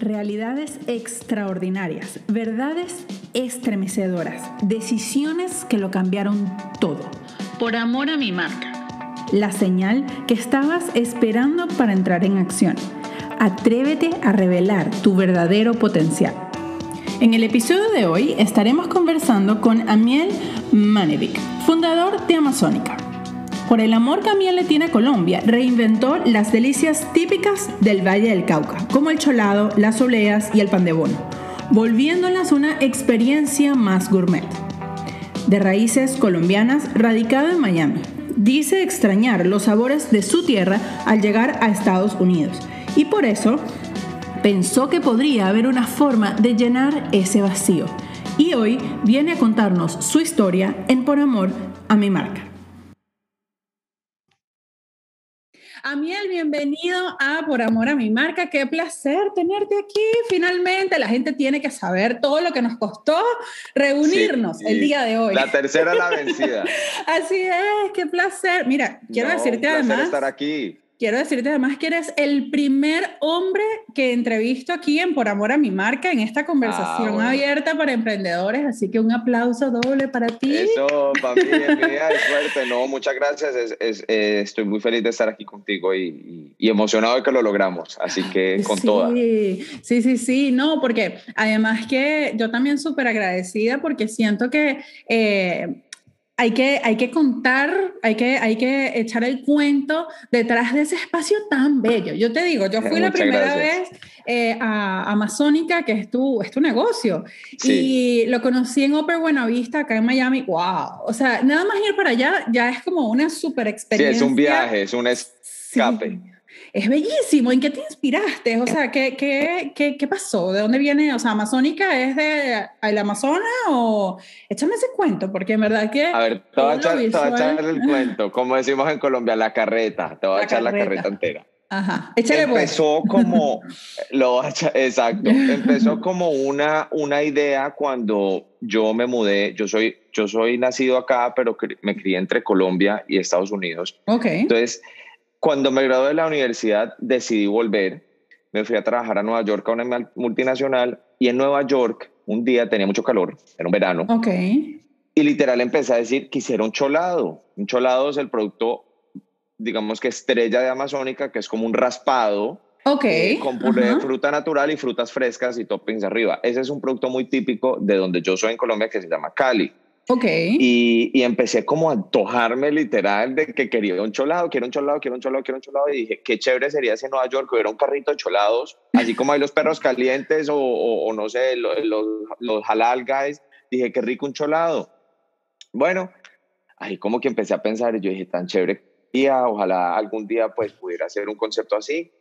Realidades extraordinarias, verdades estremecedoras, decisiones que lo cambiaron todo. Por amor a mi marca. La señal que estabas esperando para entrar en acción. Atrévete a revelar tu verdadero potencial. En el episodio de hoy estaremos conversando con Amiel Manevic, fundador de Amazónica. Por el amor que Amiel le tiene a Colombia, reinventó las delicias típicas del Valle del Cauca, como el cholado, las oleas y el pan de bono, volviéndolas una experiencia más gourmet. De raíces colombianas, radicado en Miami, dice extrañar los sabores de su tierra al llegar a Estados Unidos y por eso pensó que podría haber una forma de llenar ese vacío. Y hoy viene a contarnos su historia en Por Amor a mi marca. Amiel, bienvenido a Por Amor a mi marca. Qué placer tenerte aquí. Finalmente, la gente tiene que saber todo lo que nos costó reunirnos el día de hoy. La tercera la vencida. Así es, qué placer. Mira, quiero decirte un además. estar aquí. Quiero decirte además que eres el primer hombre que entrevisto aquí en Por Amor a mi marca en esta conversación Ah, abierta para emprendedores, así que un aplauso doble para ti. Eso, para mí suerte. No, muchas gracias. Es- es- eh, estoy muy feliz de estar aquí contigo y, y- y emocionado de que lo logramos. Así que con sí, toda. Sí, sí, sí, no, porque además que yo también súper agradecida porque siento que eh, hay que, hay que contar, hay que, hay que echar el cuento detrás de ese espacio tan bello. Yo te digo, yo fui la Muchas primera gracias. vez eh, a Amazónica, que es tu, es tu negocio, Sí. y lo conocí en Upper Buenavista, acá en Miami. ¡Wow! O sea, nada más ir para allá ya es como una súper Sí, experiencia. es un viaje, es un escape. Sí. Es bellísimo. ¿En qué te inspiraste? O sea, ¿qué, qué, qué, qué pasó? ¿De dónde viene? O sea, ¿Amazónica es de el Amazonas o...? Échame ese cuento, porque en verdad que... A ver, te voy a, echar, te voy a visual- echar el cuento. Como decimos en Colombia, la carreta. Te voy a La echar la carreta. carreta entera. Ajá. Échale pues. Empezó como, lo exacto, empezó como una, una idea cuando yo me mudé, yo soy, yo soy nacido acá, pero me crié entre Colombia y Estados Unidos. Ok. Entonces, cuando me gradué de la universidad, decidí volver, me fui a trabajar a Nueva York a una multinacional y en Nueva York un día tenía mucho calor, era un verano, Ok. y literal empecé a decir, quisiera un cholado. Un cholado es el producto, digamos que estrella de Amazónica, que es como un raspado Ok. eh, con puré de fruta natural y frutas frescas y toppings arriba. Ese es un producto muy típico de donde yo soy en Colombia que se llama Cali. Ok. Y, y empecé como a antojarme literal de que quería un cholado, quiero un cholado, quiero un cholado, quiero un cholado. Y dije, qué chévere sería si en Nueva York hubiera un carrito de cholados, así como hay los perros calientes o, o- o no sé, lo- los, los halal guys. Dije, qué rico un cholado. Bueno, ahí como que empecé a pensar y yo dije, tan chévere. Y ojalá algún día pues pudiera hacer un concepto así.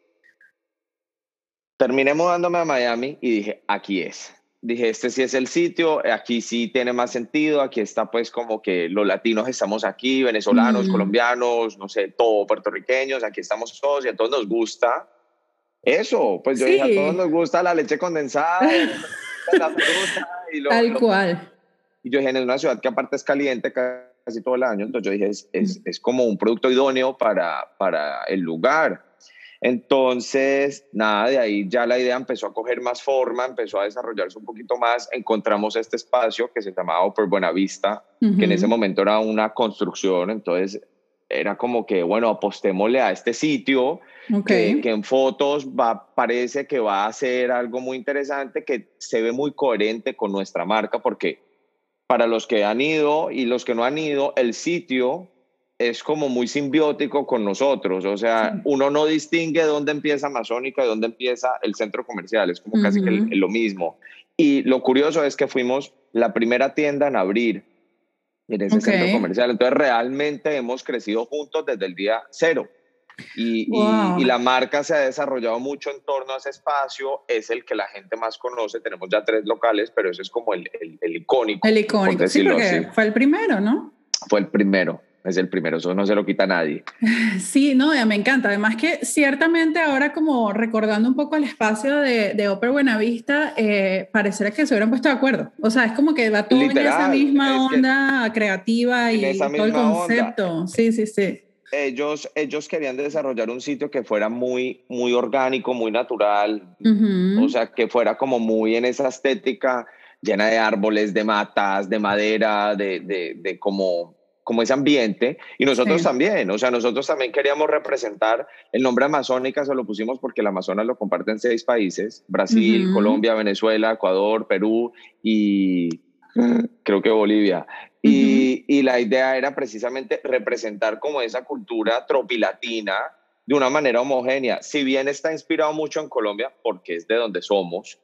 Terminé mudándome a Miami y dije, aquí es. Dije, este sí es el sitio, aquí sí tiene más sentido, aquí está pues como que los latinos estamos aquí, venezolanos, Mm. colombianos, no sé, todo, puertorriqueños, aquí estamos todos y a todos nos gusta eso. Pues yo dije, Sí. a todos nos gusta la leche condensada, la fruta y lo, Tal lo- cual. y yo dije, en una ciudad que aparte es caliente casi todo el año, entonces yo dije, es, es, es como un producto idóneo para, para el lugar. Entonces, nada, de ahí ya la idea empezó a coger más forma, empezó a desarrollarse un poquito más. Encontramos este espacio que se llamaba Upper Buenavista, que en ese momento era una construcción, entonces era como que, bueno, apostémosle a este sitio Ok. que, que en fotos va, parece que va a ser algo muy interesante, que se ve muy coherente con nuestra marca, porque para los que han ido y los que no han ido, el sitio es como muy simbiótico con nosotros, o sea, Sí. uno no distingue dónde empieza Amazónica y dónde empieza el centro comercial, es como casi que lo mismo. Y lo curioso es que fuimos la primera tienda en abrir en ese centro comercial, entonces realmente hemos crecido juntos desde el día cero. Y, y- Wow. y la marca se ha desarrollado mucho en torno a ese espacio, es el que la gente más conoce, tenemos ya tres locales, pero ese es como el, el- el icónico. El icónico. por Sí, porque así. fue el primero, ¿no? Fue el primero, es el primero, eso no se lo quita a nadie. Sí, no, me encanta. Además que ciertamente ahora como recordando un poco el espacio de, de Upper Buenavista, eh, pareciera que se hubieran puesto de acuerdo. O sea, es como que va todo en esa Literal, misma es onda creativa y todo el misma onda. concepto. Sí, sí, sí. ellos, ellos querían desarrollar un sitio que fuera muy, muy orgánico, muy natural, o sea, que fuera como muy en esa estética llena de árboles, de matas, de madera, de, de, de como, como ese ambiente. Y nosotros también, o sea, nosotros también queríamos representar el nombre Amazónica, se lo pusimos porque el Amazonas lo comparten seis países, Brasil, Colombia, Venezuela, Ecuador, Perú y creo que Bolivia. y, y, la idea era precisamente representar como esa cultura tropilatina de una manera homogénea. Si bien está inspirado mucho en Colombia, porque es de donde somos,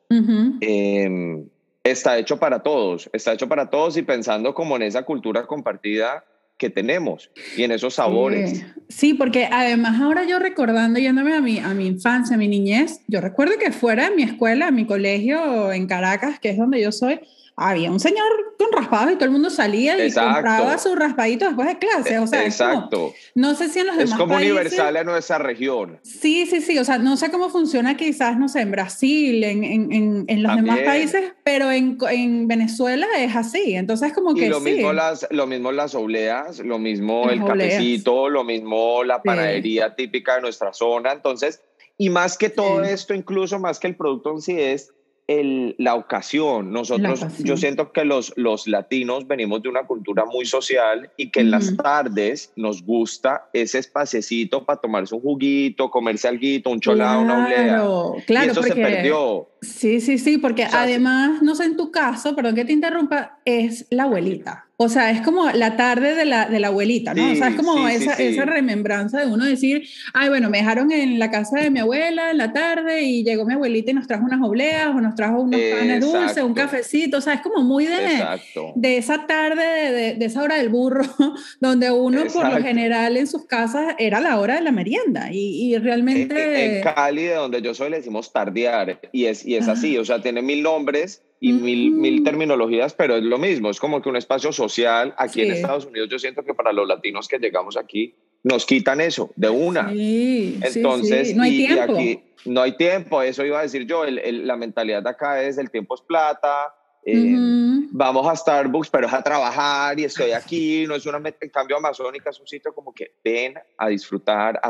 eh, está hecho para todos, está hecho para todos y pensando como en esa cultura compartida que tenemos y en esos sabores. Sí, porque además ahora yo recordando, yéndome a mi, a mi infancia, a mi niñez, yo recuerdo que fuera de mi escuela, mi colegio en Caracas, que es donde yo soy, había un señor con raspados y todo el mundo salía y compraba su raspadito después de clase. O sea, Exacto. no sé si en los demás Es como universal en nuestra región. Sí, sí, sí. O sea, no sé cómo funciona quizás, no sé, en Brasil, en, en, en, los demás países, pero en, en, Venezuela es así. Entonces, como que. Y lo, mismo las, lo mismo las obleas, lo mismo el cafecito, lo mismo la panadería típica de nuestra zona. Entonces, y más que todo esto, incluso más que el producto en sí, es el, la ocasión. Nosotros, yo siento que los, los latinos venimos de una cultura muy social y que en las tardes nos gusta ese espacecito para tomarse un juguito, comerse algo, un cholado, una oblea. Claro, y eso se perdió. Sí, sí, sí, porque además, no sé, en tu caso, perdón que te interrumpa, es la abuelita. O sea, es como la tarde de la, de la abuelita, ¿no? o sea, es como esa, esa remembranza de uno decir, ay, bueno, me dejaron en la casa de mi abuela en la tarde y llegó mi abuelita y nos trajo unas obleas o nos trajo unos panes dulces, un cafecito, o sea, es como muy de, de esa tarde, de, de, esa hora del burro, donde uno por lo general en sus casas era la hora de la merienda y, y realmente... En, Cali, de donde yo soy, le decimos tardear y es, y es así, o sea, tiene mil nombres y mil, mil, terminologías, pero es lo mismo, es como que un espacio social. Aquí en Estados Unidos, yo siento que para los latinos que llegamos aquí, nos quitan eso de una. Sí, Entonces, no hay tiempo. aquí no hay tiempo, eso iba a decir yo, el, la mentalidad de acá es el tiempo es plata, eh, vamos a Starbucks, pero es a trabajar y estoy aquí, no es una, en cambio Amazónica es un sitio como que ven a disfrutar, a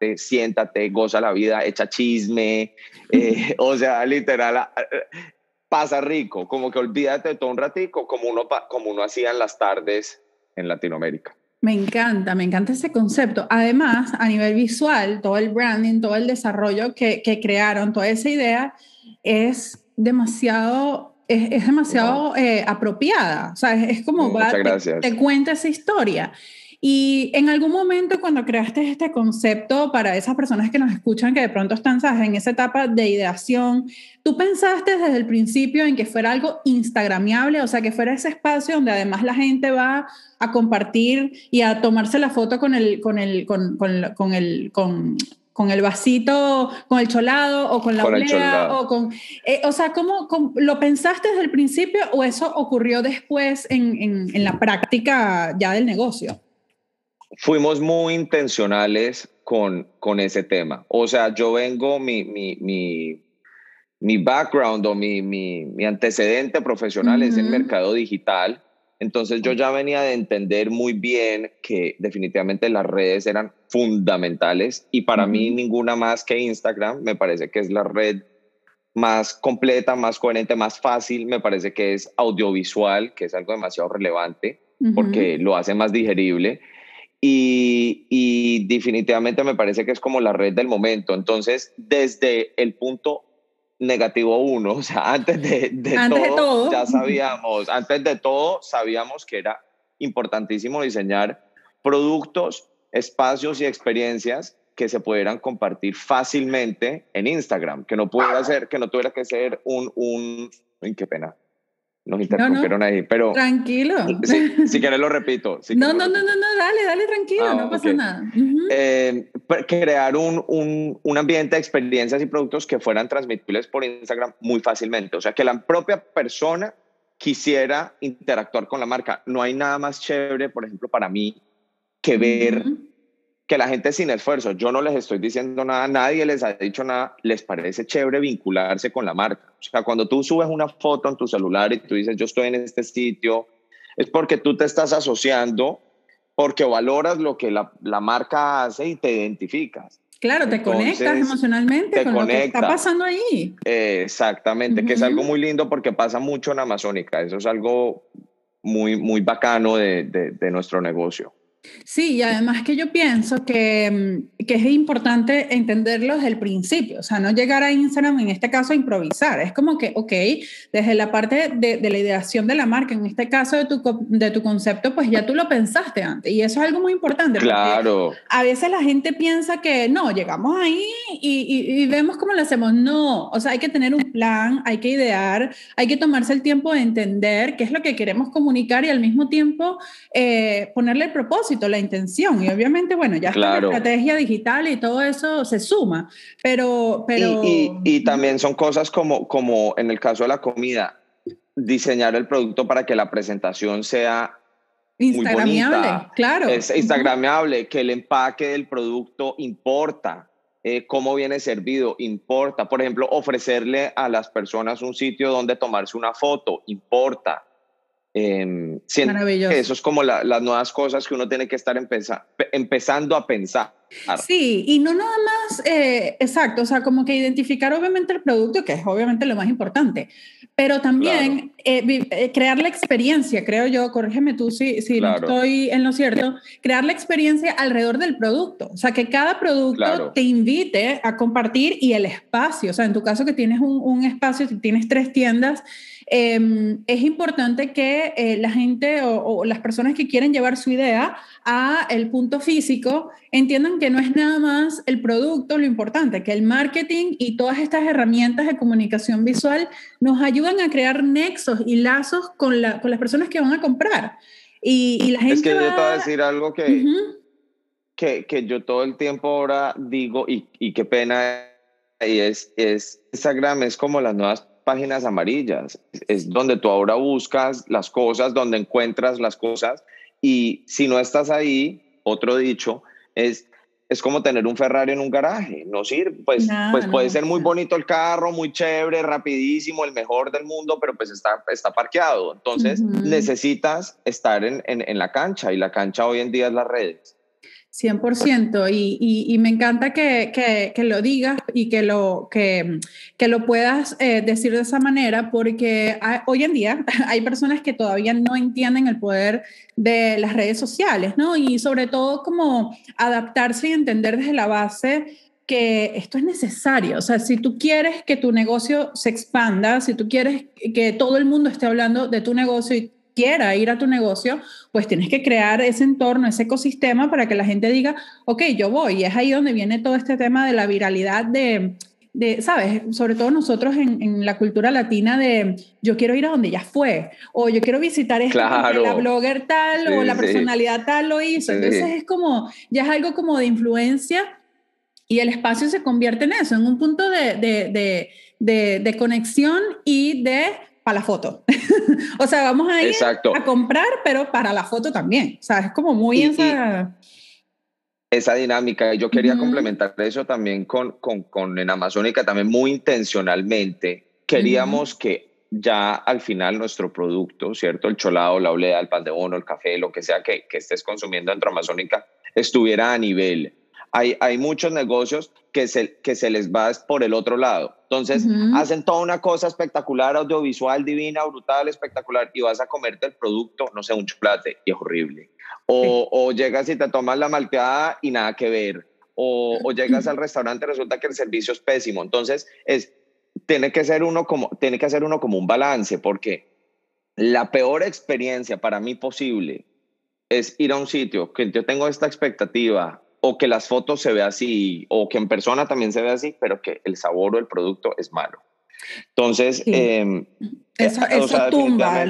relajarte, siéntate, goza la vida, echa chisme, eh, o sea, literal, pasa rico, como que olvídate de todo un ratico, como uno, como uno hacía en las tardes en Latinoamérica. Me encanta, me encanta ese concepto. Además, a nivel visual, todo el branding, todo el desarrollo que, que crearon, toda esa idea es demasiado, es, demasiado eh, apropiada. O sea, es, como va, te, te, cuenta esa historia. Y en algún momento cuando creaste este concepto para esas personas que nos escuchan que de pronto están en esa etapa de ideación, ¿tú pensaste desde el principio en que fuera algo instagramiable? O sea, que fuera ese espacio donde además la gente va a compartir y a tomarse la foto con el, con el, con, con, el, con, con el vasito, con el cholado o con la oblea o con... Eh, o sea, ¿cómo, lo pensaste desde el principio o eso ocurrió después en, en, en la práctica ya del negocio? Fuimos muy intencionales con, con ese tema. O sea, yo vengo, mi, mi, mi, mi background o mi, mi, mi antecedente profesional es el mercado digital. Entonces yo ya venía de entender muy bien que definitivamente las redes eran fundamentales y para mí ninguna más que Instagram me parece que es la red más completa, más coherente, más fácil, me parece que es audiovisual, que es algo demasiado relevante porque lo hace más digerible y, definitivamente me parece que es como la red del momento. Entonces, desde el punto negativo uno, o sea, antes de, todo, ya sabíamos, antes de todo sabíamos que era importantísimo diseñar productos, espacios y experiencias que se pudieran compartir fácilmente en Instagram, que no pudiera ser, que no tuviera que ser un, un, qué pena, nos interrumpieron ahí, pero... Tranquilo. Si, quieres lo repito. no, no, no, no, no, dale, dale, tranquilo, ah, no pasa nada. Eh, crear un, un, un, ambiente de experiencias y productos que fueran transmitibles por Instagram muy fácilmente. O sea, que la propia persona quisiera interactuar con la marca. No hay nada más chévere, por ejemplo, para mí, que ver que la gente sin esfuerzo, yo no les estoy diciendo nada, nadie les ha dicho nada, les parece chévere vincularse con la marca. O sea, cuando tú subes una foto en tu celular y tú dices, yo estoy en este sitio, es porque tú te estás asociando porque valoras lo que la, la marca hace y te identificas. Claro, te conectas emocionalmente con lo que está pasando ahí. exactamente, que es algo muy lindo porque pasa mucho en Amazónica. Eso es algo muy, muy bacano de, de nuestro negocio. Sí, y además que yo pienso que, mm, que, es importante entenderlo desde el principio, o sea, no llegar a Instagram en este caso a improvisar, es como que, ok, desde la parte de, de la ideación de la marca, en este caso de tu, de tu concepto, pues ya tú lo pensaste antes, y eso es algo muy importante. Claro. A veces la gente piensa que no, llegamos ahí y, y, vemos cómo lo hacemos, no, o sea, hay que tener un plan, hay que idear, hay que tomarse el tiempo de entender qué es lo que queremos comunicar y al mismo tiempo eh, ponerle el propósito la intención. Y obviamente, bueno, ya está la estrategia digital y todo eso se suma, pero... pero... Y, también son cosas como, como en el caso de la comida, diseñar el producto para que la presentación sea Instagramable, claro. Es Instagramable, que el empaque del producto importa, eh, cómo viene servido importa. Por ejemplo, ofrecerle a las personas un sitio donde tomarse una foto importa. Eh, Maravilloso. Eso es como las nuevas cosas que uno tiene que estar empezando a pensar. Sí, y no nada más, eh, exacto, o sea, como que identificar obviamente el producto, que es obviamente lo más importante, pero también eh, eh, crear la experiencia, creo yo, corrígeme tú si, si no estoy en lo cierto, crear la experiencia alrededor del producto, o sea, que cada producto te invite a compartir y el espacio, o sea, en tu caso que tienes un, un espacio, tienes tres tiendas, Em, es importante que eh, la gente o, las personas que quieren llevar su idea a el punto físico entiendan que no es nada más el producto lo importante, que el marketing y todas estas herramientas de comunicación visual nos ayudan a crear nexos y lazos con, las personas que van a comprar. Y, la gente es que yo te voy a decir algo que, que, que, yo todo el tiempo ahora digo y, y qué pena y es, es Instagram es como las nuevas páginas amarillas, es donde tú ahora buscas las cosas, donde encuentras las cosas y si no estás ahí, otro dicho, es es como tener un Ferrari en un garaje, no sirve, pues, pues puede ser muy bonito el carro, muy chévere, rapidísimo, el mejor del mundo, pero pues está, está parqueado. Entonces necesitas estar en, en, en, la cancha y la cancha hoy en día es las redes. 100%, y, y, me encanta que, que, lo digas y que lo, que, que lo puedas eh, decir de esa manera, porque hoy en día hay personas que todavía no entienden el poder de las redes sociales, ¿no? Y sobre todo como adaptarse y entender desde la base que esto es necesario. O sea, si tú quieres que tu negocio se expanda, si tú quieres que todo el mundo esté hablando de tu negocio y quiera ir a tu negocio, pues tienes que crear ese entorno, ese ecosistema para que la gente diga, ok, yo voy. Y es ahí donde viene todo este tema de la viralidad de, de ¿sabes? Sobre todo nosotros en, en, la cultura latina de yo quiero ir a donde ya fue, o yo quiero visitar esto claro. la blogger tal o la personalidad tal lo hizo. Entonces es como, ya es algo como de influencia y el espacio se convierte en eso, en un punto de, de, de conexión y de para la foto. o sea, vamos a ir a comprar, pero para la foto también. O sea, es como muy esa... esa dinámica. Yo quería complementar eso también con, con, con, en Amazónica, también muy intencionalmente. Queríamos que ya al final nuestro producto, ¿cierto? El cholado, la olea, el pan de bono, el café, lo que sea que, que estés consumiendo dentro de Amazónica, estuviera a nivel hay, hay muchos negocios que se, que se les va por el otro lado. Entonces, hacen toda una cosa espectacular, audiovisual, divina, brutal, espectacular, y vas a comerte el producto, no sé, un chocolate, y es horrible. O, o llegas y te tomas la malteada y nada que ver. O, o llegas al restaurante y resulta que el servicio es pésimo. Entonces, es, tiene, que ser uno como, tiene que hacer uno como un balance, porque la peor experiencia para mí posible es ir a un sitio que yo tengo esta expectativa o que las fotos se ve así, o que en persona también se ve así, pero que el sabor o el producto es malo. Entonces, em, eso, tumba,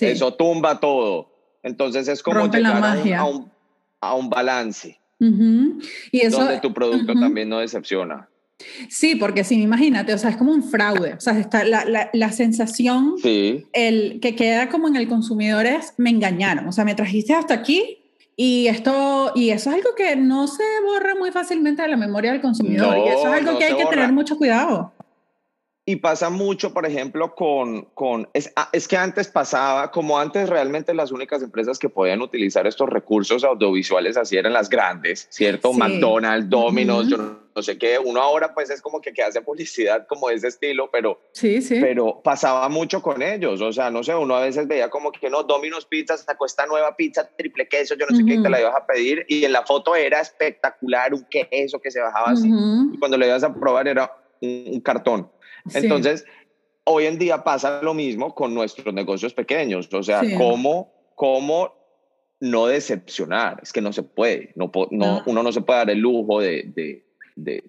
eso tumba todo. Entonces es como llegar a un, a, un, balance. y eso, donde tu producto también no decepciona. Sí, porque sí, imagínate, o sea, es como un fraude, o sea, está la, la, la sensación el, que queda como en el consumidor es, me engañaron, o sea, me trajiste hasta aquí y esto, y eso es algo que no se borra muy fácilmente de la memoria del consumidor. y eso es algo que hay que tener mucho cuidado. y pasa mucho, por ejemplo, con, con es, ah, es, que antes pasaba, como antes realmente las únicas empresas que podían utilizar estos recursos audiovisuales así eran las grandes, ¿cierto? McDonald's, Domino's, yo no, sé qué, uno ahora pues es como que, que hace publicidad como de ese estilo, pero, sí, sí. pero pasaba mucho con ellos, o sea, no sé, uno a veces veía como que no, Domino's Pizza sacó esta nueva pizza triple queso, yo no sé qué, te la ibas a pedir y en la foto era espectacular un queso que se bajaba así y cuando le ibas a probar era un cartón. Entonces, hoy en día pasa lo mismo con nuestros negocios pequeños, o sea, ¿cómo, cómo no decepcionar? Es que no se puede, no, no, uno no se puede dar el lujo de de, de,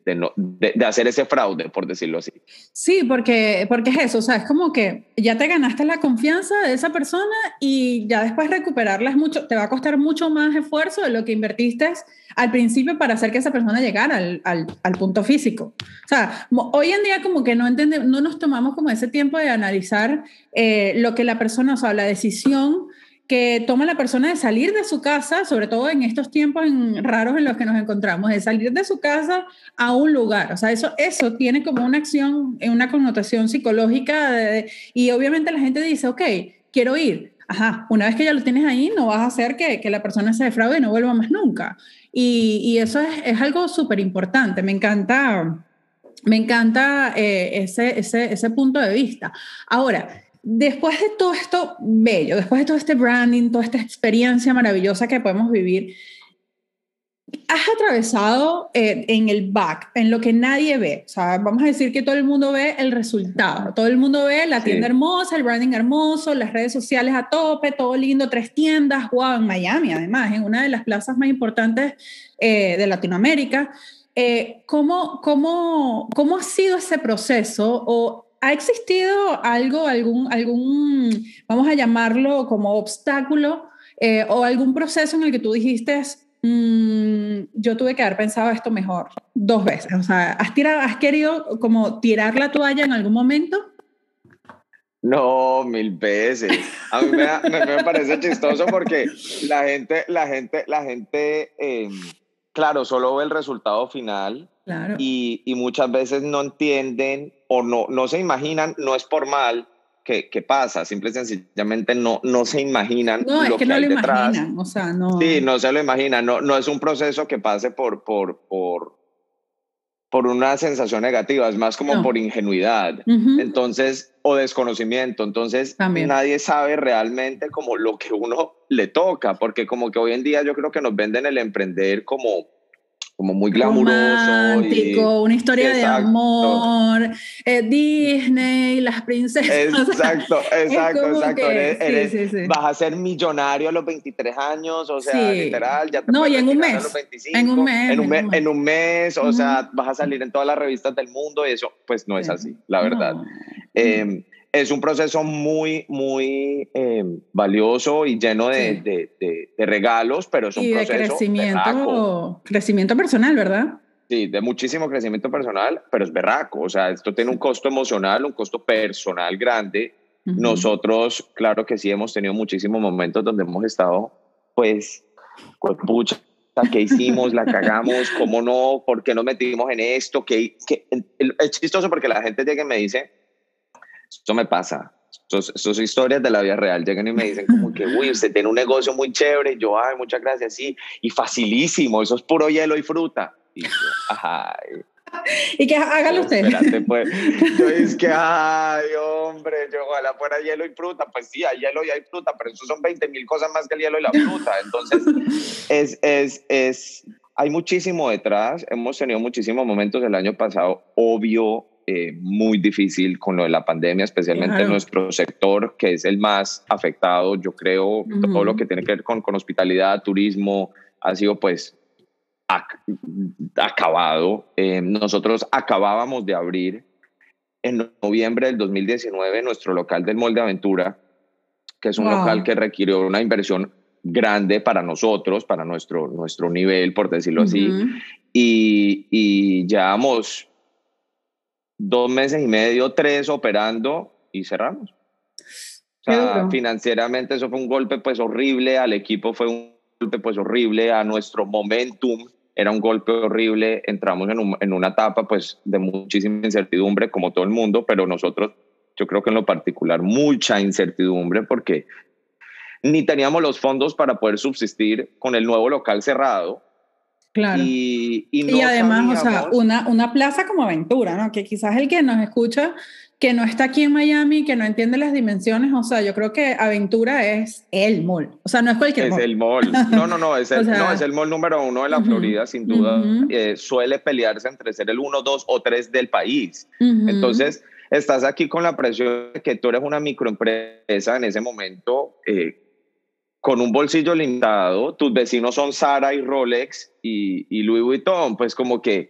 hacer ese fraude, por decirlo así. Sí, porque, porque es eso, o sea, es como que ya te ganaste la confianza de esa persona y ya después recuperarla es mucho, te va a costar mucho más esfuerzo de lo que invertiste al principio para hacer que esa persona llegara al, al, al punto físico. O sea, hoy en día como que no entendemos, no nos tomamos como ese tiempo de analizar eh, lo que la persona, o sea, la decisión que toma la persona de salir de su casa, sobre todo en estos tiempos raros en los que nos encontramos, de salir de su casa a un lugar. O sea, eso, eso tiene como una acción, una connotación psicológica y obviamente la gente dice, ok, quiero ir. Ajá, una vez que ya lo tienes ahí, no vas a hacer que, que la persona se defraude y no vuelva más nunca. Y, y eso es, es algo súper importante. Me encanta, me encanta eh, ese, ese, ese punto de vista. Ahora, después de todo esto bello, después de todo este branding, toda esta experiencia maravillosa que podemos vivir, has atravesado eh, en el back, en lo que nadie ve. O sea, vamos a decir que todo el mundo ve el resultado. Todo el mundo ve la tienda hermosa, el branding hermoso, las redes sociales a tope, todo lindo, tres tiendas, wow, en Miami además, en una de las plazas más importantes eh, de Latinoamérica. Eh, ¿cómo, cómo, ¿Cómo ha sido ese proceso o ¿Ha existido algo, algún, algún, vamos a llamarlo como obstáculo eh, o algún proceso en el que tú dijiste, mm, yo tuve que haber pensado esto mejor dos veces? O sea, ¿has, tirado, ¿has querido como tirar la toalla en algún momento? No, mil veces. A mí me, parece chistoso porque la gente, la gente, la gente, em, claro, solo ve el resultado final y, y, muchas veces no entienden o no, no se imaginan, no es por mal que, que pasa, simple y sencillamente no, no se imaginan no, lo es que, no lo Imaginan, o sea, no. Sí, no se lo imaginan, no, no es un proceso que pase por, por, por, por una sensación negativa, es más como por ingenuidad, entonces, o desconocimiento, entonces nadie sabe realmente como lo que uno le toca, porque como que hoy en día yo creo que nos venden el emprender como como muy glamuroso. Romántico, una historia de amor, eh, Disney, las princesas. Exacto, exacto, exacto. Vas a ser millonario a los 23 años, o sea, literal, ya te No, y en un mes. En un mes. En un, mes, en un mes o sea, vas a salir en todas las revistas del mundo y eso, pues no es así, la verdad. Eh, es un proceso muy, muy eh, valioso y lleno de, de, de, regalos, pero es un y proceso de crecimiento, crecimiento personal, ¿verdad? Sí, de muchísimo crecimiento personal, pero es berraco. O sea, esto tiene un costo emocional, un costo personal grande. Nosotros, claro que sí, hemos tenido muchísimos momentos donde hemos estado, pues, pues pucha, ¿qué hicimos? ¿La cagamos? ¿Cómo no? ¿Por qué nos metimos en esto? ¿Qué, qué? Es chistoso porque la gente llega y me dice, esto me pasa. Estos, son historias de la vida real. Llegan y me dicen como que, uy, usted tiene un negocio muy chévere. Yo, ay, muchas gracias, sí. Y facilísimo, eso es puro hielo y fruta. Y yo, ajá. Y que hágalo usted. Espérate, pues. Yo es que, ay, hombre, yo ojalá fuera hielo y fruta. Pues sí, hay hielo y hay fruta, pero eso son 20 mil cosas más que el hielo y la fruta. Entonces, es, es, es, hay muchísimo detrás. Hemos tenido muchísimos momentos el año pasado, obvio, eh, muy difícil con lo de la pandemia, especialmente en nuestro sector, que es el más afectado, yo creo, todo lo que tiene que ver con, con hospitalidad, turismo, ha sido pues acabado. Eh, nosotros acabábamos de abrir en noviembre del 2019 nuestro local del Molde Aventura, que es un local que requirió una inversión grande para nosotros, para nuestro, nuestro nivel, por decirlo así. Y, y llevamos dos meses y medio, tres operando y cerramos. O sea, financieramente eso fue un golpe pues horrible, al equipo fue un golpe pues horrible, a nuestro momentum era un golpe horrible, entramos en, en una etapa pues de muchísima incertidumbre como todo el mundo, pero nosotros yo creo que en lo particular mucha incertidumbre porque ni teníamos los fondos para poder subsistir con el nuevo local cerrado. Claro. Y, y, además, o sea, una, una plaza como aventura, ¿no? Que quizás el que nos escucha, que no está aquí en Miami, que no entiende las dimensiones, o sea, yo creo que aventura es el mall. O sea, no es cualquier es mall. Es el mall. No, no, no, es el, no, es el mall número uno de la Florida, sin duda. Eh, suele pelearse entre ser el uno, dos o tres del país. Entonces, estás aquí con la presión de que tú eres una microempresa en ese momento. Eh, con un bolsillo limitado, tus vecinos son Sara y Rolex y, y, Louis Vuitton, pues como que,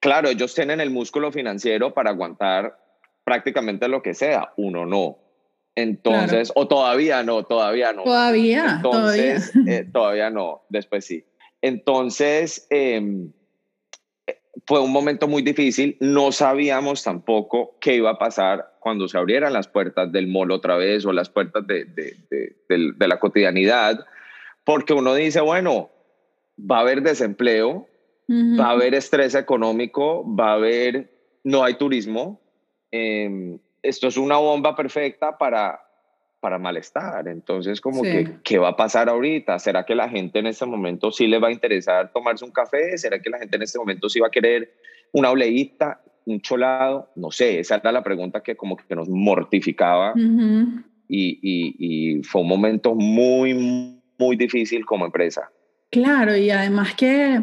claro, ellos tienen el músculo financiero para aguantar prácticamente lo que sea, uno no. Entonces, o todavía no, todavía no. Todavía, Entonces, todavía. Eh, todavía no, después sí. Entonces, eh, fue un momento muy difícil. No sabíamos tampoco qué iba a pasar cuando se abrieran las puertas del mall otra vez o las puertas de, de, de, de la cotidianidad, porque uno dice, bueno, va a haber desempleo, va a haber estrés económico, va a haber, no hay turismo. Eh, esto es una bomba perfecta para, para malestar. Entonces, como que, ¿qué va a pasar ahorita? ¿Será que la gente en este momento sí le va a interesar tomarse un café? ¿Será que la gente en este momento sí va a querer una oleíta, un cholado? No sé, esa era la pregunta que como que nos mortificaba. y, y, y, fue un momento muy, muy difícil como empresa. Claro, y además que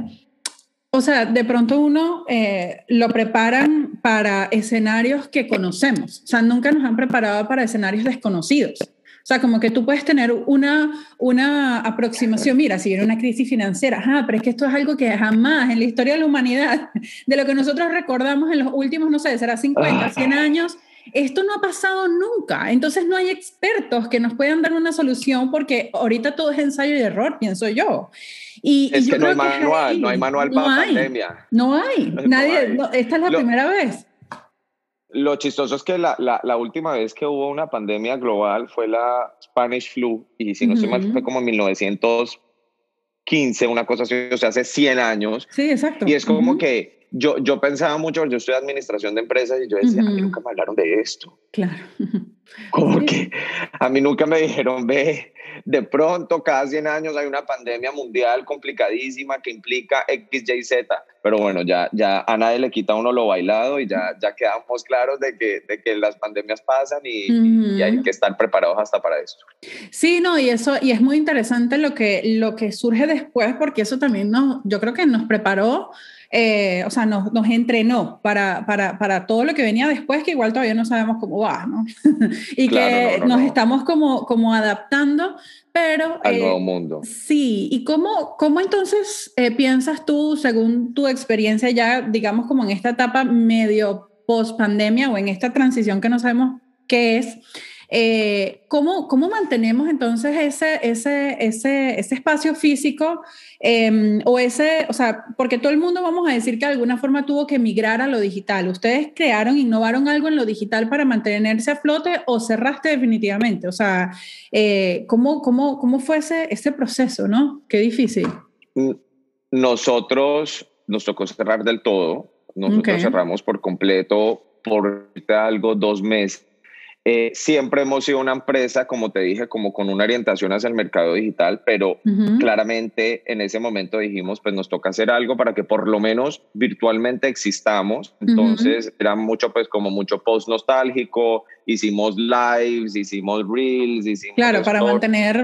o sea, de pronto uno eh, lo preparan para escenarios que conocemos. O sea, nunca nos han preparado para escenarios desconocidos. O sea, como que tú puedes tener una, una aproximación, mira, si viene una crisis financiera, ah, pero es que esto es algo que jamás en la historia de la humanidad, de lo que nosotros recordamos en los últimos, no sé, será 50, 100 años, esto no ha pasado nunca. Entonces no hay expertos que nos puedan dar una solución porque ahorita todo es ensayo y error, pienso yo. Y, es que no hay manual, no hay manual para la pandemia. No hay, nadie, esta es la primera vez. Lo chistoso es que la, la, la, última vez que hubo una pandemia global fue la Spanish flu, y si no estoy mal, fue como en 1915, una cosa así, o sea, hace 100 años. Sí, exacto. Y es como que yo, yo pensaba mucho, yo estoy administración de empresas y yo decía, a mí nunca me hablaron de esto. Claro. Como que a mí nunca me dijeron, ve, de pronto cada 100 años hay una pandemia mundial complicadísima que implica X, Y, Z. Pero bueno, ya, ya a nadie le quita uno lo bailado y ya, ya quedamos claros de que, de que las pandemias pasan y, y, hay que estar preparados hasta para esto. Sí, no, y eso, y es muy interesante lo que, lo que surge después, porque eso también nos, yo creo que nos preparó eh, o sea, nos, nos entrenó para, para, para, todo lo que venía después, que igual todavía no sabemos cómo va, ¿no? y que nos estamos como, como adaptando, pero... Al nuevo eh, mundo. Sí, ¿y cómo, cómo entonces eh, piensas tú, según tu experiencia ya, digamos, como en esta etapa medio post pandemia o en esta transición que no sabemos qué es? Eh, ¿cómo, ¿Cómo mantenemos entonces ese, ese, ese, ese espacio físico em, o ese, o sea, porque todo el mundo vamos a decir que de alguna forma tuvo que migrar a lo digital. ¿Ustedes crearon, innovaron algo en lo digital para mantenerse a flote o cerraste definitivamente? O sea, eh, ¿cómo, cómo, ¿cómo fue ese, ese proceso, no? Qué difícil. Nosotros nos tocó cerrar del todo. Nosotros cerramos por completo por algo dos meses eh, siempre hemos sido una empresa, como te dije, como con una orientación hacia el mercado digital, pero claramente en ese momento dijimos, pues nos toca hacer algo para que por lo menos virtualmente existamos. Entonces era mucho, pues como mucho post nostálgico, hicimos lives, hicimos reels, hicimos... Claro, para mantener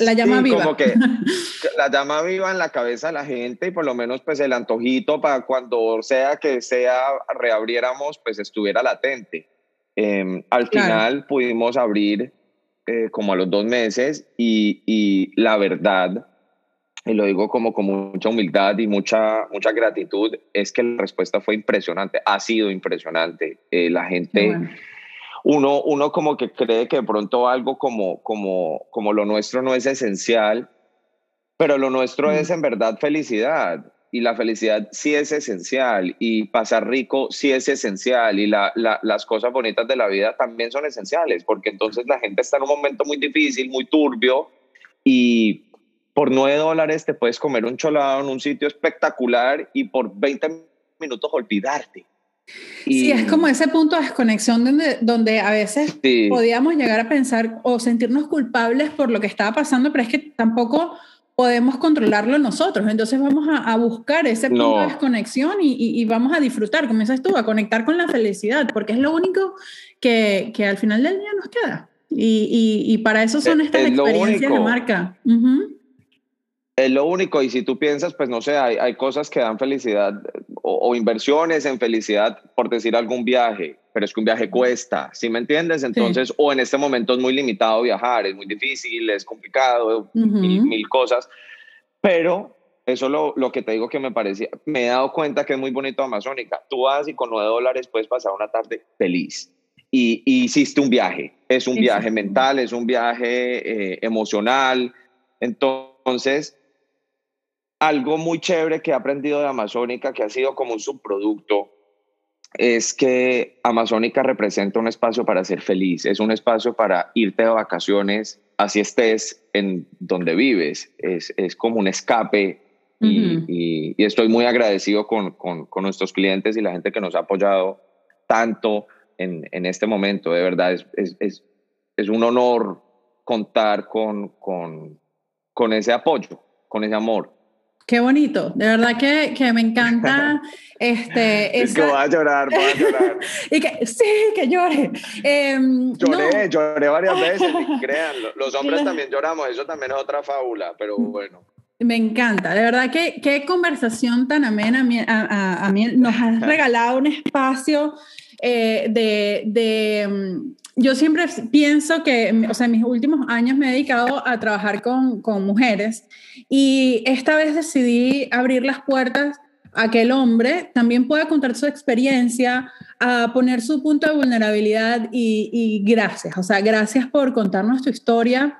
la llama viva. Como que la llama viva en la cabeza de la gente y por lo menos pues el antojito para cuando sea que sea reabriéramos, pues estuviera latente. Em, al final pudimos abrir eh, como a los dos meses y, y, la verdad, y lo digo como con mucha humildad y mucha, mucha gratitud, es que la respuesta fue impresionante, ha sido impresionante. Eh, la gente... Uno, uno como que cree que de pronto algo como, como, como lo nuestro no es esencial, pero lo nuestro es en verdad felicidad y la felicidad sí es esencial y pasar rico sí es esencial y la, las cosas bonitas de la vida también son esenciales porque entonces la gente está en un momento muy difícil, muy turbio y por 9 dólares te puedes comer un cholado en un sitio espectacular y por 20 minutos olvidarte. sí, es como ese punto de desconexión donde, donde a veces podíamos llegar a pensar o sentirnos culpables por lo que estaba pasando, pero es que tampoco podemos controlarlo nosotros. Entonces vamos a, buscar ese punto de desconexión y, vamos a disfrutar, como dices tú, a conectar con la felicidad, porque es lo único que, que al final del día nos queda. Y, y para eso son estas experiencias de marca. Es lo único, y si tú piensas, pues no sé, hay, hay cosas que dan felicidad o, inversiones en felicidad, por decir algún viaje, pero es que un viaje cuesta, ¿sí me entiendes? Entonces, o en este momento es muy limitado viajar, es muy difícil, es complicado, mil, cosas, pero eso lo, lo que te digo que me parecía, me he dado cuenta que es muy bonito Amazónica. Tú vas y con nueve dólares puedes pasar una tarde feliz. Y, hiciste un viaje, es un viaje mental, es un viaje eh, emocional. Entonces, algo muy chévere que he aprendido de Amazónica, que ha sido como un subproducto, es que Amazónica representa un espacio para ser feliz, es un espacio para irte de vacaciones, así estés en donde vives, es, es como un escape. Y, y, estoy muy agradecido con, con, con, nuestros clientes y la gente que nos ha apoyado tanto en, en este momento, de verdad, es, es, es, es un honor contar con, con, con ese apoyo, con ese amor. Qué bonito, de verdad que, que me encanta. este, es que voy a llorar, voy a llorar. y que sí, que llore. Em, lloré, lloré varias veces, crean. Los hombres también lloramos, eso también es otra fábula, pero mm. bueno. Me encanta, de verdad que qué conversación tan amena. A, a, mí nos has regalado un espacio eh, de, de mm, yo siempre pienso que, o sea, en mis últimos años me he dedicado a trabajar con, con mujeres y esta vez decidí abrir las puertas a que el hombre también pueda contar su experiencia, a poner su punto de vulnerabilidad y, y gracias, o sea, gracias por contarnos tu historia,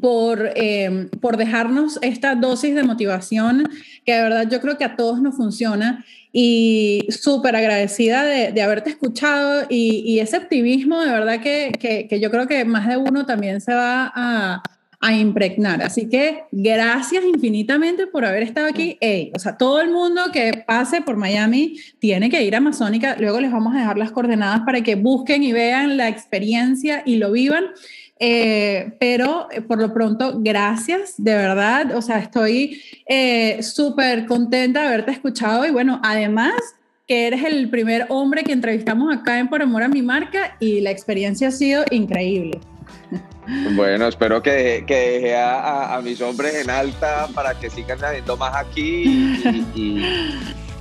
por, eh, por dejarnos esta dosis de motivación que de verdad yo creo que a todos nos funciona y súper agradecida de, de, haberte escuchado y, y, ese optimismo de verdad que, que, que, yo creo que más de uno también se va a, a impregnar. Así que gracias infinitamente por haber estado aquí. o sea, todo el mundo que pase por Miami tiene que ir a Amazónica. Luego les vamos a dejar las coordenadas para que busquen y vean la experiencia y lo vivan. Eh, pero eh, por lo pronto, gracias, de verdad. O sea, estoy eh, súper contenta de haberte escuchado y bueno, además que eres el primer hombre que entrevistamos acá en Por Amor a mi marca y la experiencia ha sido increíble. Bueno, espero que, que deje a, mis hombres en alta para que sigan haciendo más aquí y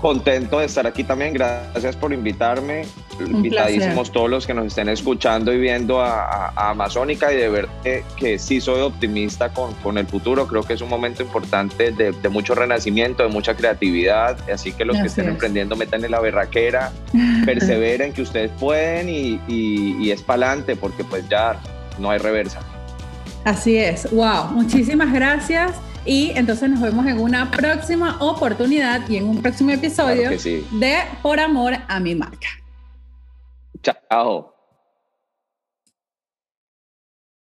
contento de estar aquí también. Gracias por invitarme. Invitadísimos todos los que nos estén escuchando y viendo a, Amazónica y de ver que, sí soy optimista con, con, el futuro. Creo que es un momento importante de, mucho renacimiento, de mucha creatividad. Así que los que estén emprendiendo, metan en la berraquera, perseveren que ustedes pueden y, y, es para adelante porque pues ya no hay reversa. Así es. Wow. Muchísimas gracias. Y entonces nos vemos en una próxima oportunidad y en un próximo episodio de Por Amor a mi marca. 加油